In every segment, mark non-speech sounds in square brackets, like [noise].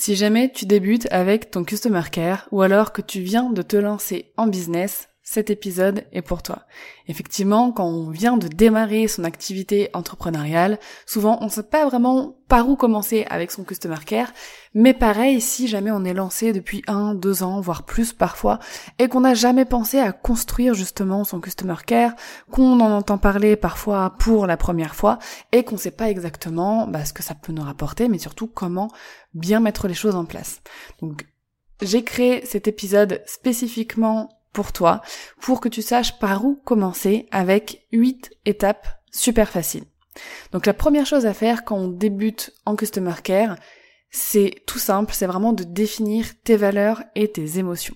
Si jamais tu débutes avec ton Customer Care ou alors que tu viens de te lancer en business, cet épisode est pour toi. Effectivement, quand on vient de démarrer son activité entrepreneuriale, souvent on ne sait pas vraiment par où commencer avec son customer care, mais pareil si jamais on est lancé depuis un, deux ans, voire plus parfois, et qu'on n'a jamais pensé à construire justement son customer care, qu'on en entend parler parfois pour la première fois, et qu'on ne sait pas exactement bah, ce que ça peut nous rapporter, mais surtout comment bien mettre les choses en place. Donc j'ai créé cet épisode spécifiquement pour toi, pour que tu saches par où commencer avec 8 étapes super faciles. Donc la première chose à faire quand on débute en Customer Care, c'est tout simple, c'est vraiment de définir tes valeurs et tes émotions.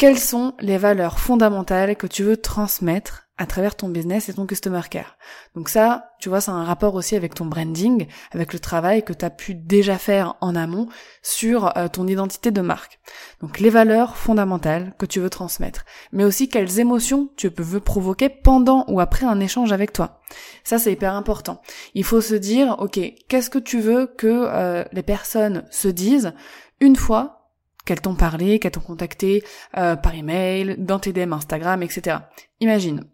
Quelles sont les valeurs fondamentales que tu veux transmettre à travers ton business et ton customer care? Donc ça, tu vois, c'est un rapport aussi avec ton branding, avec le travail que tu as pu déjà faire en amont sur euh, ton identité de marque. Donc les valeurs fondamentales que tu veux transmettre, mais aussi quelles émotions tu veux provoquer pendant ou après un échange avec toi. Ça, c'est hyper important. Il faut se dire, ok, qu'est-ce que tu veux que euh, les personnes se disent une fois qu'elles t'ont parlé, qu'elles t'ont contacté euh, par email, dans tes DM Instagram, etc. Imagine,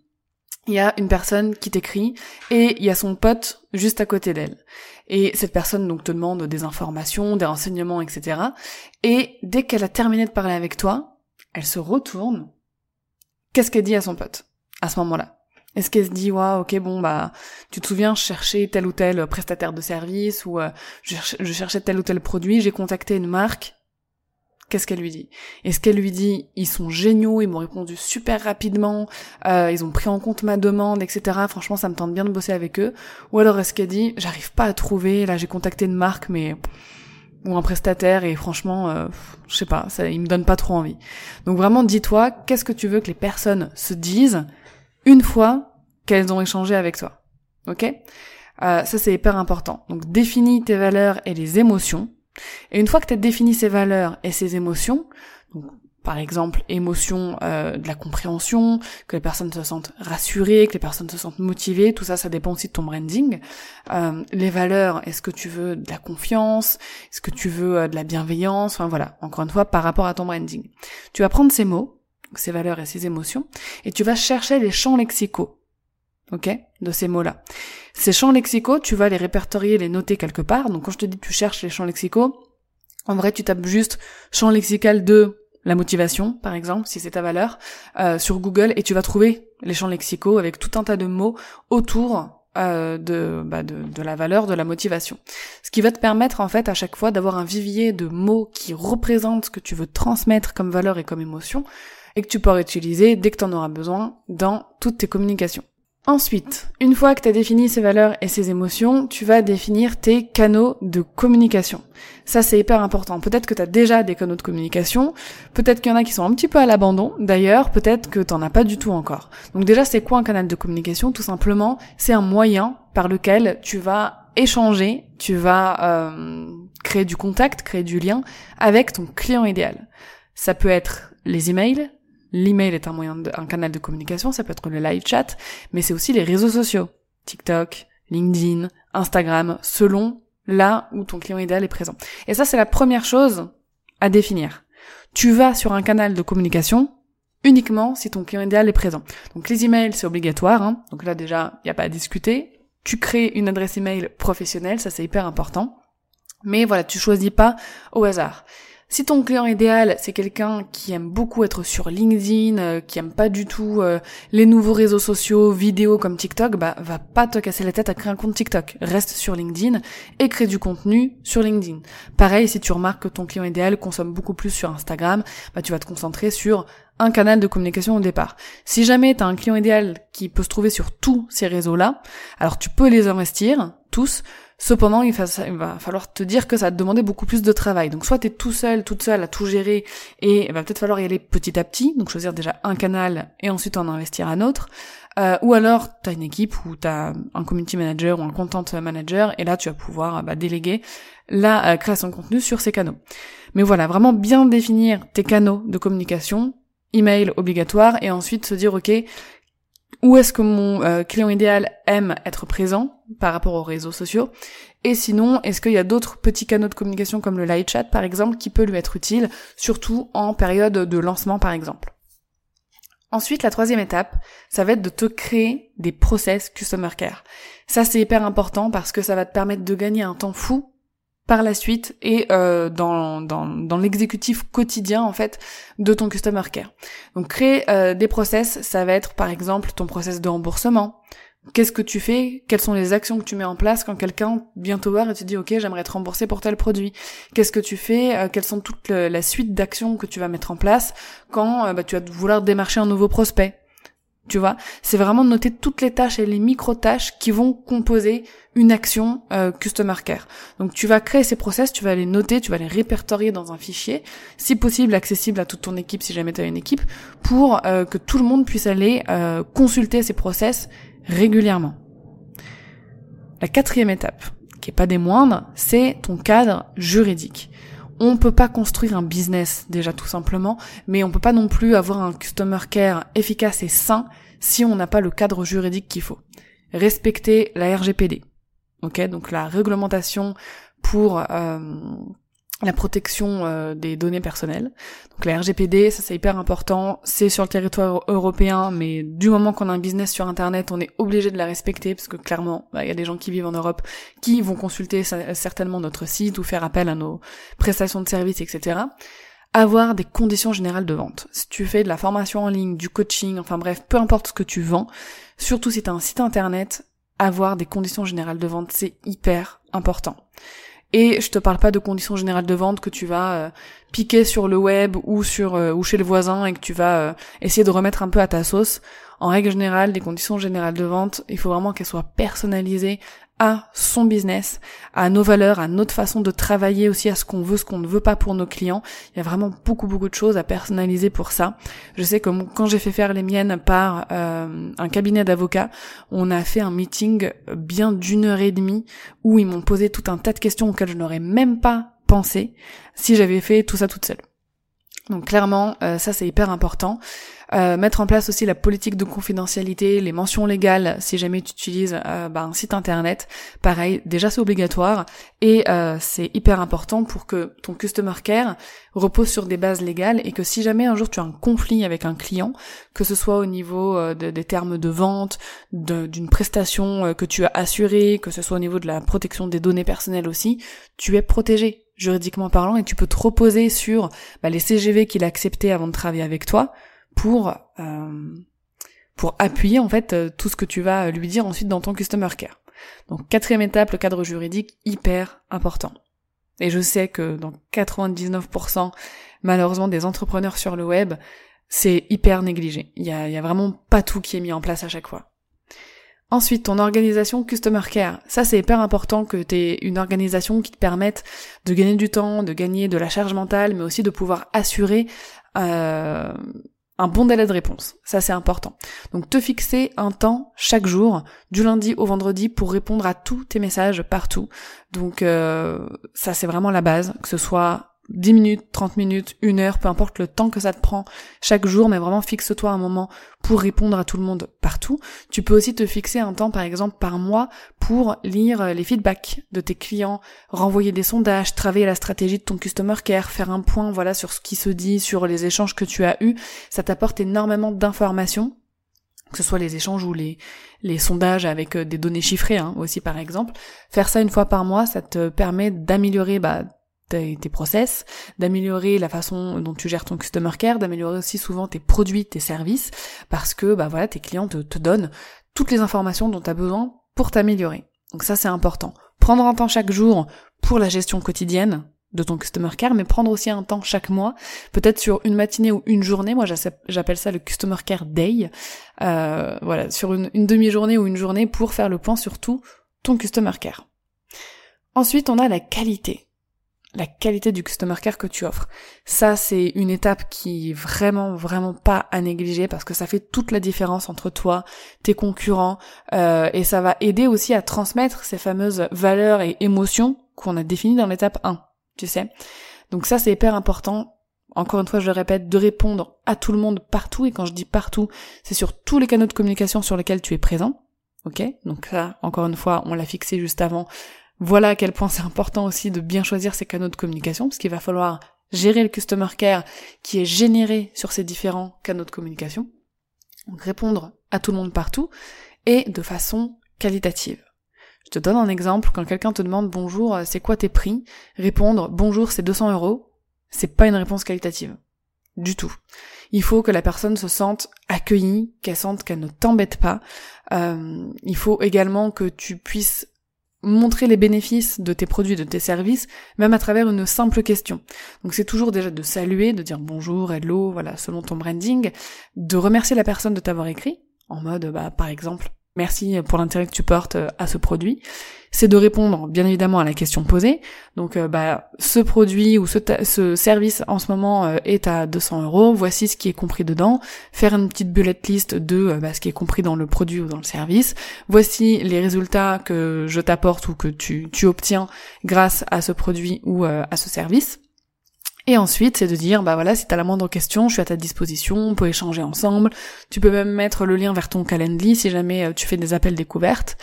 il y a une personne qui t'écrit et il y a son pote juste à côté d'elle. Et cette personne donc te demande des informations, des renseignements, etc. Et dès qu'elle a terminé de parler avec toi, elle se retourne. Qu'est-ce qu'elle dit à son pote à ce moment-là? Est-ce qu'elle se dit ouais ok bon bah tu te souviens je cherchais tel ou tel prestataire de service ou euh, je cherchais tel ou tel produit, j'ai contacté une marque qu'est-ce qu'elle lui dit Est-ce qu'elle lui dit ils sont géniaux, ils m'ont répondu super rapidement, euh, ils ont pris en compte ma demande, etc. Franchement, ça me tente bien de bosser avec eux. Ou alors est-ce qu'elle dit j'arrive pas à trouver, là j'ai contacté une marque mais ou un prestataire et franchement, euh, je sais pas, ça, il me donne pas trop envie. Donc vraiment, dis-toi qu'est-ce que tu veux que les personnes se disent une fois qu'elles ont échangé avec toi. Ok? Euh, Ça c'est hyper important. Donc définis tes valeurs et les émotions et une fois que tu as défini ces valeurs et ces émotions, donc par exemple émotion euh, de la compréhension, que les personnes se sentent rassurées, que les personnes se sentent motivées, tout ça, ça dépend aussi de ton branding. Euh, les valeurs, est-ce que tu veux de la confiance, est-ce que tu veux euh, de la bienveillance, enfin voilà, encore une fois, par rapport à ton branding. Tu vas prendre ces mots, ces valeurs et ces émotions, et tu vas chercher les champs lexicaux ok, de ces mots-là. Ces champs lexicaux, tu vas les répertorier, les noter quelque part. Donc quand je te dis tu cherches les champs lexicaux, en vrai tu tapes juste champ lexical de la motivation, par exemple, si c'est ta valeur, euh, sur Google, et tu vas trouver les champs lexicaux avec tout un tas de mots autour euh, de, bah de la valeur de la motivation. Ce qui va te permettre en fait à chaque fois d'avoir un vivier de mots qui représentent ce que tu veux transmettre comme valeur et comme émotion, et que tu pourras utiliser dès que tu en auras besoin dans toutes tes communications. Ensuite, une fois que tu as défini ces valeurs et ces émotions, tu vas définir tes canaux de communication. Ça, c'est hyper important. Peut-être que tu as déjà des canaux de communication, peut-être qu'il y en a qui sont un petit peu à l'abandon, d'ailleurs, peut-être que t'en as pas du tout encore. Donc déjà, c'est quoi un canal de communication? Tout simplement, c'est un moyen par lequel tu vas échanger, tu vas euh, créer du contact, créer du lien avec ton client idéal. Ça peut être les emails, L'email est un moyen, un canal de communication, ça peut être le live chat, mais c'est aussi les réseaux sociaux. TikTok, LinkedIn, Instagram, selon là où ton client idéal est présent. Et ça, c'est la première chose à définir. Tu vas sur un canal de communication uniquement si ton client idéal est présent. Donc les emails, c'est obligatoire. Hein. Donc là, déjà, il n'y a pas à discuter. Tu crées une adresse email professionnelle, ça c'est hyper important. Mais voilà, tu choisis pas au hasard. Si ton client idéal, c'est quelqu'un qui aime beaucoup être sur LinkedIn, euh, qui aime pas du tout euh, les nouveaux réseaux sociaux, vidéos comme TikTok, bah va pas te casser la tête à créer un compte TikTok. Reste sur LinkedIn et crée du contenu sur LinkedIn. Pareil, si tu remarques que ton client idéal consomme beaucoup plus sur Instagram, bah tu vas te concentrer sur un canal de communication au départ. Si jamais tu as un client idéal qui peut se trouver sur tous ces réseaux-là, alors tu peux les investir tous, Cependant, il va, falloir te dire que ça va te demander beaucoup plus de travail. Donc soit tu es tout seul, toute seule à tout gérer et il va peut-être falloir y aller petit à petit, donc choisir déjà un canal et ensuite en investir un autre. Euh, ou alors tu as une équipe où tu as un community manager ou un content manager et là tu vas pouvoir bah, déléguer la euh, création de contenu sur ces canaux. Mais voilà, vraiment bien définir tes canaux de communication, email obligatoire et ensuite se dire ok, où est-ce que mon euh, client idéal aime être présent par rapport aux réseaux sociaux et sinon est-ce qu'il y a d'autres petits canaux de communication comme le live chat par exemple qui peut lui être utile surtout en période de lancement par exemple? Ensuite, la troisième étape, ça va être de te créer des process customer care. Ça, c'est hyper important parce que ça va te permettre de gagner un temps fou par la suite et euh, dans, dans, dans l'exécutif quotidien en fait de ton customer care. Donc créer euh, des process, ça va être par exemple ton process de remboursement. Qu'est-ce que tu fais? Quelles sont les actions que tu mets en place quand quelqu'un vient te voir et te dit ok j'aimerais te rembourser pour tel produit? Qu'est-ce que tu fais? Euh, Quelles sont toute la suite d'actions que tu vas mettre en place quand bah, tu vas vouloir démarcher un nouveau prospect? Tu vois, c'est vraiment de noter toutes les tâches et les micro-tâches qui vont composer une action euh, Customer Care. Donc tu vas créer ces process, tu vas les noter, tu vas les répertorier dans un fichier, si possible accessible à toute ton équipe si jamais tu as une équipe, pour euh, que tout le monde puisse aller euh, consulter ces process régulièrement. La quatrième étape, qui est pas des moindres, c'est ton cadre juridique. On peut pas construire un business déjà tout simplement, mais on peut pas non plus avoir un customer care efficace et sain si on n'a pas le cadre juridique qu'il faut. Respecter la RGPD. Ok, donc la réglementation pour euh, la protection euh, des données personnelles. Donc la RGPD, ça c'est hyper important, c'est sur le territoire européen, mais du moment qu'on a un business sur Internet, on est obligé de la respecter, parce que clairement, bah, il y a des gens qui vivent en Europe qui vont consulter certainement notre site ou faire appel à nos prestations de services, etc. Avoir des conditions générales de vente. Si tu fais de la formation en ligne, du coaching, enfin bref, peu importe ce que tu vends, surtout si tu as un site Internet, avoir des conditions générales de vente, c'est hyper important. Et je te parle pas de conditions générales de vente que tu vas euh, piquer sur le web ou sur euh, ou chez le voisin et que tu vas euh, essayer de remettre un peu à ta sauce. En règle générale, les conditions générales de vente, il faut vraiment qu'elles soient personnalisées à son business, à nos valeurs, à notre façon de travailler aussi, à ce qu'on veut, ce qu'on ne veut pas pour nos clients. Il y a vraiment beaucoup beaucoup de choses à personnaliser pour ça. Je sais que quand j'ai fait faire les miennes par euh, un cabinet d'avocats, on a fait un meeting bien d'une heure et demie où ils m'ont posé tout un tas de questions auxquelles je n'aurais même pas pensé si j'avais fait tout ça toute seule. Donc clairement, euh, ça c'est hyper important. Euh, mettre en place aussi la politique de confidentialité, les mentions légales si jamais tu utilises euh, bah, un site internet. Pareil, déjà c'est obligatoire et c'est hyper important pour que ton customer care repose sur des bases légales et que si jamais un jour tu as un conflit avec un client, que ce soit au niveau des termes de vente, d'une prestation que tu as assurée, que ce soit au niveau de la protection des données personnelles aussi, tu es protégé juridiquement parlant, et tu peux te reposer sur bah, les CGV qu'il a acceptés avant de travailler avec toi pour euh, pour appuyer en fait euh, tout ce que tu vas lui dire ensuite dans ton customer care. Donc quatrième étape, le cadre juridique hyper important. Et je sais que dans 99% malheureusement des entrepreneurs sur le web, c'est hyper négligé. Il y y a vraiment pas tout qui est mis en place à chaque fois. Ensuite, ton organisation Customer Care. Ça, c'est hyper important que tu aies une organisation qui te permette de gagner du temps, de gagner de la charge mentale, mais aussi de pouvoir assurer euh, un bon délai de réponse. Ça, c'est important. Donc, te fixer un temps chaque jour, du lundi au vendredi, pour répondre à tous tes messages partout. Donc, euh, ça, c'est vraiment la base, que ce soit 10 minutes, 30 minutes, une heure, peu importe le temps que ça te prend chaque jour, mais vraiment fixe-toi un moment pour répondre à tout le monde partout. Tu peux aussi te fixer un temps, par exemple, par mois pour lire les feedbacks de tes clients, renvoyer des sondages, travailler la stratégie de ton customer care, faire un point, voilà, sur ce qui se dit, sur les échanges que tu as eus. Ça t'apporte énormément d'informations que ce soit les échanges ou les, les sondages avec euh, des données chiffrées hein, aussi par exemple. Faire ça une fois par mois, ça te permet d'améliorer bah, tes, process, d'améliorer la façon dont tu gères ton customer care, d'améliorer aussi souvent tes produits, tes services, parce que bah voilà, tes clients te, te donnent toutes les informations dont tu as besoin pour t'améliorer. Donc ça c'est important. Prendre un temps chaque jour pour la gestion quotidienne de ton customer care, mais prendre aussi un temps chaque mois, peut-être sur une matinée ou une journée. Moi, j'appelle ça le customer care day. Euh, voilà, sur une, une demi-journée ou une journée pour faire le point sur tout ton customer care. Ensuite, on a la qualité la qualité du customer care que tu offres. Ça, c'est une étape qui est vraiment, vraiment pas à négliger parce que ça fait toute la différence entre toi, tes concurrents, euh, et ça va aider aussi à transmettre ces fameuses valeurs et émotions qu'on a définies dans l'étape 1, tu sais. Donc ça, c'est hyper important. Encore une fois, je le répète, de répondre à tout le monde partout, et quand je dis partout, c'est sur tous les canaux de communication sur lesquels tu es présent. Ok? Donc ça, encore une fois, on l'a fixé juste avant. Voilà à quel point c'est important aussi de bien choisir ses canaux de communication, parce qu'il va falloir gérer le customer care qui est généré sur ces différents canaux de communication. Donc répondre à tout le monde partout et de façon qualitative. Je te donne un exemple, quand quelqu'un te demande bonjour, euh, c'est quoi tes prix? Répondre bonjour, c'est 200 euros, c'est pas une réponse qualitative. Du tout. Il faut que la personne se sente accueillie, qu'elle sente qu'elle ne t'embête pas. Euh, il faut également que tu puisses montrer les bénéfices de tes produits, de tes services, même à travers une simple question. Donc c'est toujours déjà de saluer, de dire bonjour, hello, voilà, selon ton branding, de remercier la personne de t'avoir écrit, en mode, bah, par exemple, merci pour l'intérêt que tu portes euh, à ce produit, c'est de répondre bien évidemment à la question posée. Donc euh, bah ce produit ou ce, ce, service en ce moment euh, est à 200 euros, voici ce qui est compris dedans, faire une petite bullet list de bah, ce qui est compris dans le produit ou dans le service, voici les résultats que je t'apporte ou que tu obtiens grâce à ce produit ou à ce service. Et ensuite, c'est de dire, bah voilà, si t'as la moindre question, je suis à ta disposition, on peut échanger ensemble. Tu peux même mettre le lien vers ton calendrier si jamais euh, tu fais des appels découvertes.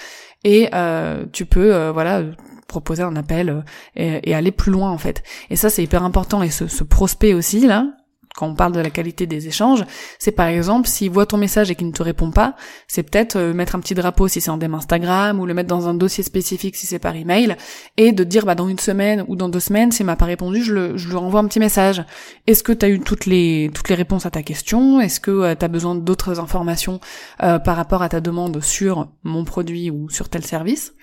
Et euh, tu peux, euh, voilà, proposer un appel et, aller plus loin en fait. Et ça, c'est hyper important. Et ce, ce prospect aussi, là, quand on parle de la qualité des échanges, c'est par exemple s'il voit ton message et qu'il ne te répond pas, c'est peut-être euh, mettre un petit drapeau si c'est en DM Instagram ou le mettre dans un dossier spécifique si c'est par email et de dire bah dans une semaine ou dans deux semaines s'il m'a pas répondu, je, lui renvoie un petit message. Est-ce que tu as eu toutes les toutes les réponses à ta question? Est-ce que euh, tu as besoin d'autres informations euh, par rapport à ta demande sur mon produit ou sur tel service?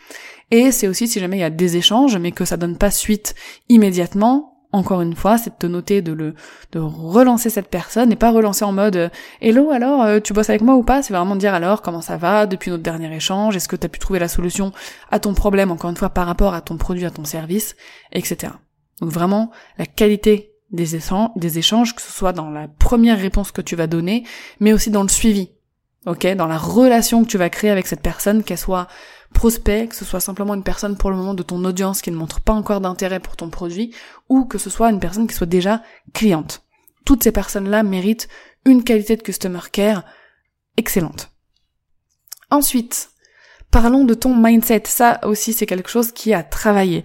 Et c'est aussi si jamais il y a des échanges mais que ça donne pas suite immédiatement, encore une fois, c'est de te noter de le de relancer cette personne et pas relancer en mode euh, Hello alors euh, tu bosses avec moi ou pas? C'est vraiment dire alors comment ça va? Depuis notre dernier échange, est-ce que tu as pu trouver la solution à ton problème encore une fois par rapport à ton produit, à ton service, etc. Donc vraiment la qualité des échanges, que ce soit dans la première réponse que tu vas donner, mais aussi dans le suivi. Ok, dans la relation que tu vas créer avec cette personne, qu'elle soit prospect, que ce soit simplement une personne pour le moment de ton audience qui ne montre pas encore d'intérêt pour ton produit, ou que ce soit une personne qui soit déjà cliente. Toutes ces personnes-là méritent une qualité de customer care excellente. Ensuite, parlons de ton mindset. Ça aussi, c'est quelque chose qui a travaillé.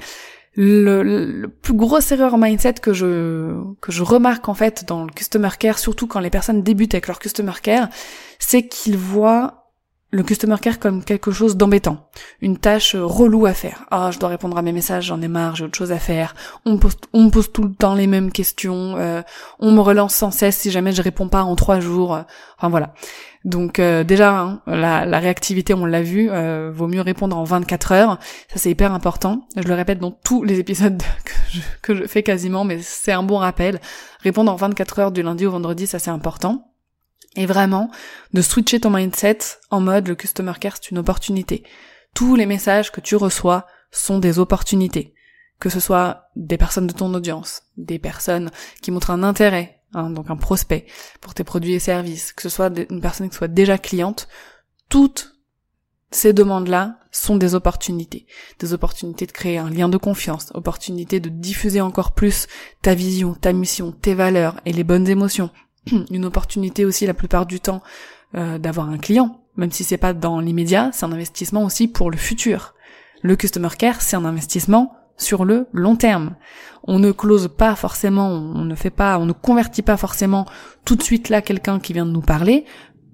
Le, plus grosse erreur mindset que je que je remarque en fait dans le customer care, surtout quand les personnes débutent avec leur customer care, c'est qu'ils voient le customer care comme quelque chose d'embêtant, une tâche relou à faire. Ah, je dois répondre à mes messages, j'en ai marre, j'ai autre chose à faire. On me pose, on pose tout le temps les mêmes questions. Euh, on me relance sans cesse si jamais je réponds pas en trois jours. Enfin voilà. Donc euh, déjà, hein, la, réactivité, on l'a vu, euh, vaut mieux répondre en 24 heures. Ça c'est hyper important. Je le répète dans tous les épisodes [laughs] que je, que je fais quasiment, mais c'est un bon rappel. Répondre en 24 heures du lundi au vendredi, ça c'est important. Et vraiment, de switcher ton mindset en mode le customer care c'est une opportunité. Tous les messages que tu reçois sont des opportunités. Que ce soit des personnes de ton audience, des personnes qui montrent un intérêt, hein, donc un prospect pour tes produits et services, que ce soit une personne qui soit déjà cliente, toutes ces demandes-là sont des opportunités. Des opportunités de créer un lien de confiance, opportunités de diffuser encore plus ta vision, ta mission, tes valeurs et les bonnes émotions [clears throat] une opportunité aussi la plupart du temps euh, d'avoir un client, même si c'est pas dans l'immédiat, c'est un investissement aussi pour le futur. Le customer care, c'est un investissement sur le long terme. On ne close pas forcément, on ne fait pas, on ne convertit pas forcément tout de suite là quelqu'un qui vient de nous parler,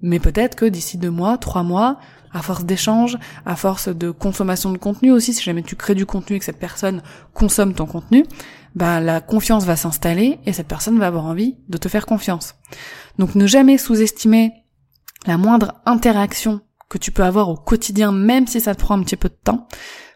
mais peut-être que d'ici deux mois, trois mois, à force d'échanges, à force de consommation de contenu aussi, si jamais tu crées du contenu et que cette personne consomme ton contenu, bah la confiance va s'installer et cette personne va avoir envie de te faire confiance. Donc ne jamais sous-estimer la moindre interaction que tu peux avoir au quotidien, même si ça te prend un petit peu de temps,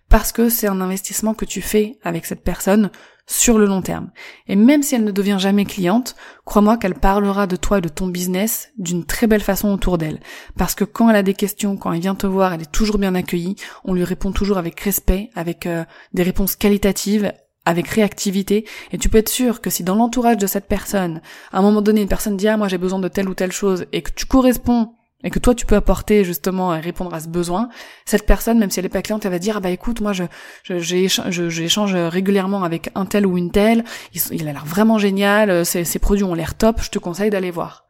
parce que c'est un investissement que tu fais avec cette personne sur le long terme. Et même si elle ne devient jamais cliente, crois-moi qu'elle parlera de toi et de ton business d'une très belle façon autour d'elle. Parce que quand elle a des questions, quand elle vient te voir, elle est toujours bien accueillie, on lui répond toujours avec respect, avec euh, des réponses qualitatives, avec réactivité, et tu peux être sûr que si dans l'entourage de cette personne, à un moment donné, une personne dit ah moi j'ai besoin de telle ou telle chose, et que tu corresponds et que toi tu peux apporter justement et répondre à ce besoin, cette personne, même si elle est pas cliente, elle va dire ah bah écoute moi je j'échange régulièrement avec un tel ou une telle, il, a l'air vraiment génial, euh, ses, ses produits ont l'air top, je te conseille d'aller voir.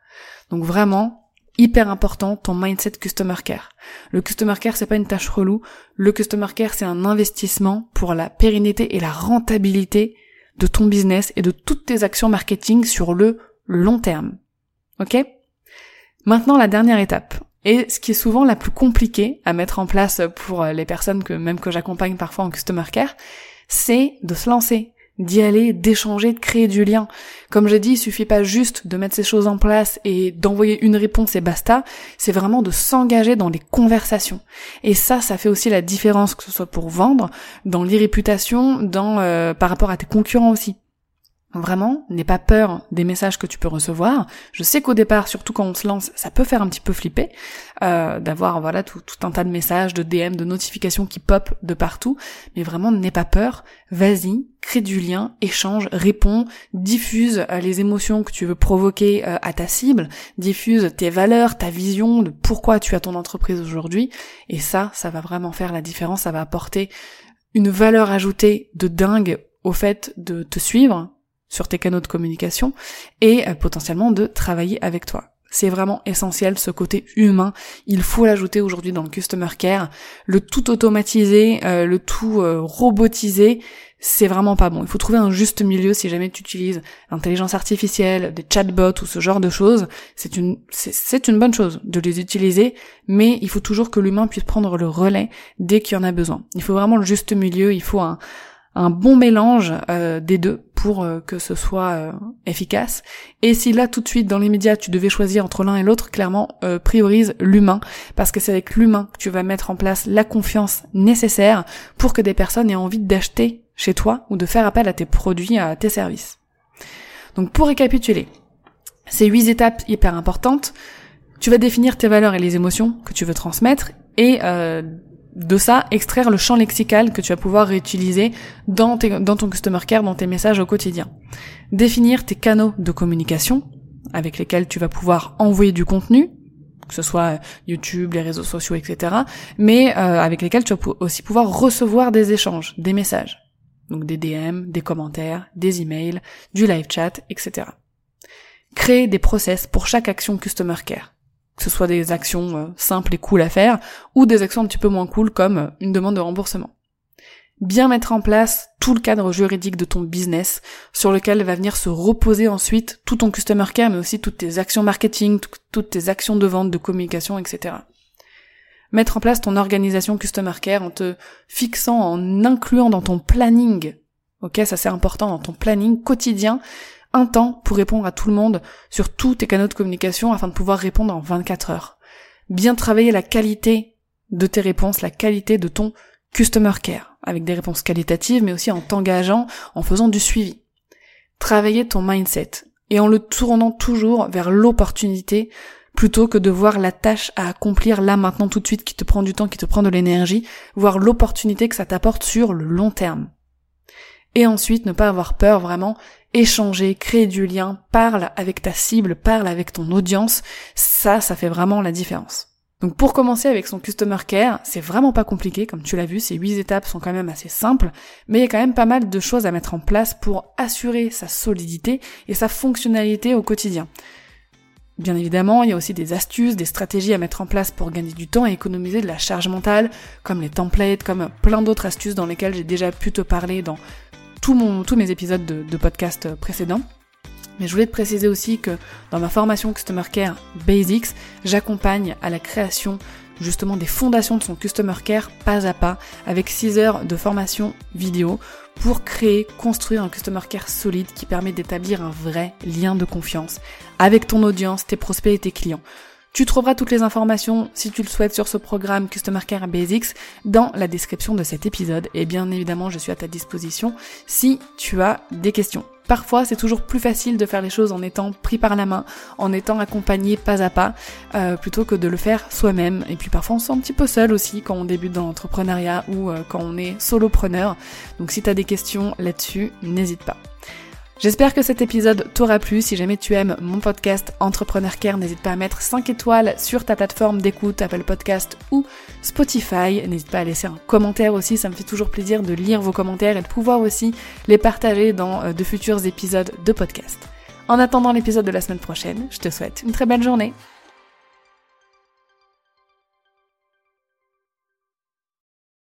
Donc vraiment hyper important ton mindset customer care. Le customer care c'est pas une tâche relou, le customer care c'est un investissement pour la pérennité et la rentabilité de ton business et de toutes tes actions marketing sur le long terme. OK? Maintenant, la dernière étape, et ce qui est souvent la plus compliquée à mettre en place pour les personnes que même que j'accompagne parfois en customer care, c'est de se lancer, d'y aller, d'échanger, de créer du lien. Comme j'ai dit, il suffit pas juste de mettre ces choses en place et d'envoyer une réponse et basta, c'est vraiment de s'engager dans les conversations. Et ça, ça fait aussi la différence, que ce soit pour vendre, dans l'irréputation, dans euh, par rapport à tes concurrents aussi. Vraiment, n'aie pas peur des messages que tu peux recevoir. Je sais qu'au départ, surtout quand on se lance, ça peut faire un petit peu flipper, euh, d'avoir voilà tout, un tas de messages, de DM, de notifications qui pop de partout. Mais vraiment, n'aie pas peur. Vas-y, crée du lien, échange, réponds, diffuse euh, les émotions que tu veux provoquer euh, à ta cible, diffuse tes valeurs, ta vision de pourquoi tu as ton entreprise aujourd'hui. Et ça, ça va vraiment faire la différence. Ça va apporter une valeur ajoutée de dingue au fait de te suivre, sur tes canaux de communication et euh, potentiellement de travailler avec toi. C'est vraiment essentiel ce côté humain. Il faut l'ajouter aujourd'hui dans le customer care. Le tout automatisé, euh, le tout euh, robotisé, c'est vraiment pas bon. Il faut trouver un juste milieu si jamais tu utilises l'intelligence artificielle, des chatbots ou ce genre de choses. C'est une, c'est une bonne chose de les utiliser, mais il faut toujours que l'humain puisse prendre le relais dès qu'il y en a besoin. Il faut vraiment le juste milieu. Il faut un, un bon mélange euh, des deux pour euh, que ce soit euh, efficace. Et si là tout de suite dans les médias tu devais choisir entre l'un et l'autre, clairement priorise l'humain parce que c'est avec l'humain que tu vas mettre en place la confiance nécessaire pour que des personnes aient envie d'acheter chez toi ou de faire appel à tes produits, à tes services. Donc pour récapituler, ces huit étapes hyper importantes, tu vas définir tes valeurs et les émotions que tu veux transmettre et de ça, extraire le champ lexical que tu vas pouvoir réutiliser dans, ton customer care, dans tes messages au quotidien. Définir tes canaux de communication avec lesquels tu vas pouvoir envoyer du contenu, que ce soit YouTube, les réseaux sociaux, etc., mais euh, avec lesquels tu vas aussi pouvoir recevoir des échanges, des messages. Donc des DM, des commentaires, des emails, du live chat, etc. Créer des process pour chaque action customer care que ce soit des actions euh, simples et cool à faire, ou des actions un petit peu moins cool comme euh, une demande de remboursement. Bien mettre en place tout le cadre juridique de ton business sur lequel va venir se reposer ensuite tout ton customer care, mais aussi toutes tes actions marketing, toutes tes actions de vente, de communication, etc. Mettre en place ton organisation customer care en te fixant, en incluant dans ton planning, ok, ça c'est important, dans ton planning quotidien, un temps pour répondre à tout le monde sur tous tes canaux de communication afin de pouvoir répondre en 24 heures. Bien travailler la qualité de tes réponses, la qualité de ton customer care, avec des réponses qualitatives, mais aussi en t'engageant, en faisant du suivi. Travailler ton mindset, et en le tournant toujours vers l'opportunité, plutôt que de voir la tâche à accomplir là maintenant tout de suite qui te prend du temps, qui te prend de l'énergie, voir l'opportunité que ça t'apporte sur le long terme. Et ensuite, ne pas avoir peur vraiment échanger, créer du lien, parle avec ta cible, parle avec ton audience, ça, ça fait vraiment la différence. Donc pour commencer avec son customer care, c'est vraiment pas compliqué, comme tu l'as vu, ces huit étapes sont quand même assez simples, mais il y a quand même pas mal de choses à mettre en place pour assurer sa solidité et sa fonctionnalité au quotidien. Bien évidemment, il y a aussi des astuces, des stratégies à mettre en place pour gagner du temps et économiser de la charge mentale, comme les templates, comme plein d'autres astuces dans lesquelles j'ai déjà pu te parler dans tous mes épisodes de, podcast précédents. Mais je voulais te préciser aussi que dans ma formation Customer Care Basics, j'accompagne à la création justement des fondations de son Customer Care pas à pas avec 6 heures de formation vidéo pour créer, construire un Customer Care solide qui permet d'établir un vrai lien de confiance avec ton audience, tes prospects et tes clients. Tu trouveras toutes les informations, si tu le souhaites, sur ce programme Customer Care Basics dans la description de cet épisode. Et bien évidemment, je suis à ta disposition si tu as des questions. Parfois, c'est toujours plus facile de faire les choses en étant pris par la main, en étant accompagné pas à pas, euh, plutôt que de le faire soi-même. Et puis parfois, on se sent un petit peu seul aussi quand on débute dans l'entrepreneuriat ou euh, quand on est solopreneur. Donc si tu as des questions là-dessus, n'hésite pas. J'espère que cet épisode t'aura plu. Si jamais tu aimes mon podcast Entrepreneur Care, n'hésite pas à mettre 5 étoiles sur ta plateforme d'écoute, Apple Podcast ou Spotify. N'hésite pas à laisser un commentaire aussi, ça me fait toujours plaisir de lire vos commentaires et de pouvoir aussi les partager dans euh, de futurs épisodes de podcast. En attendant l'épisode de la semaine prochaine, je te souhaite une très belle journée.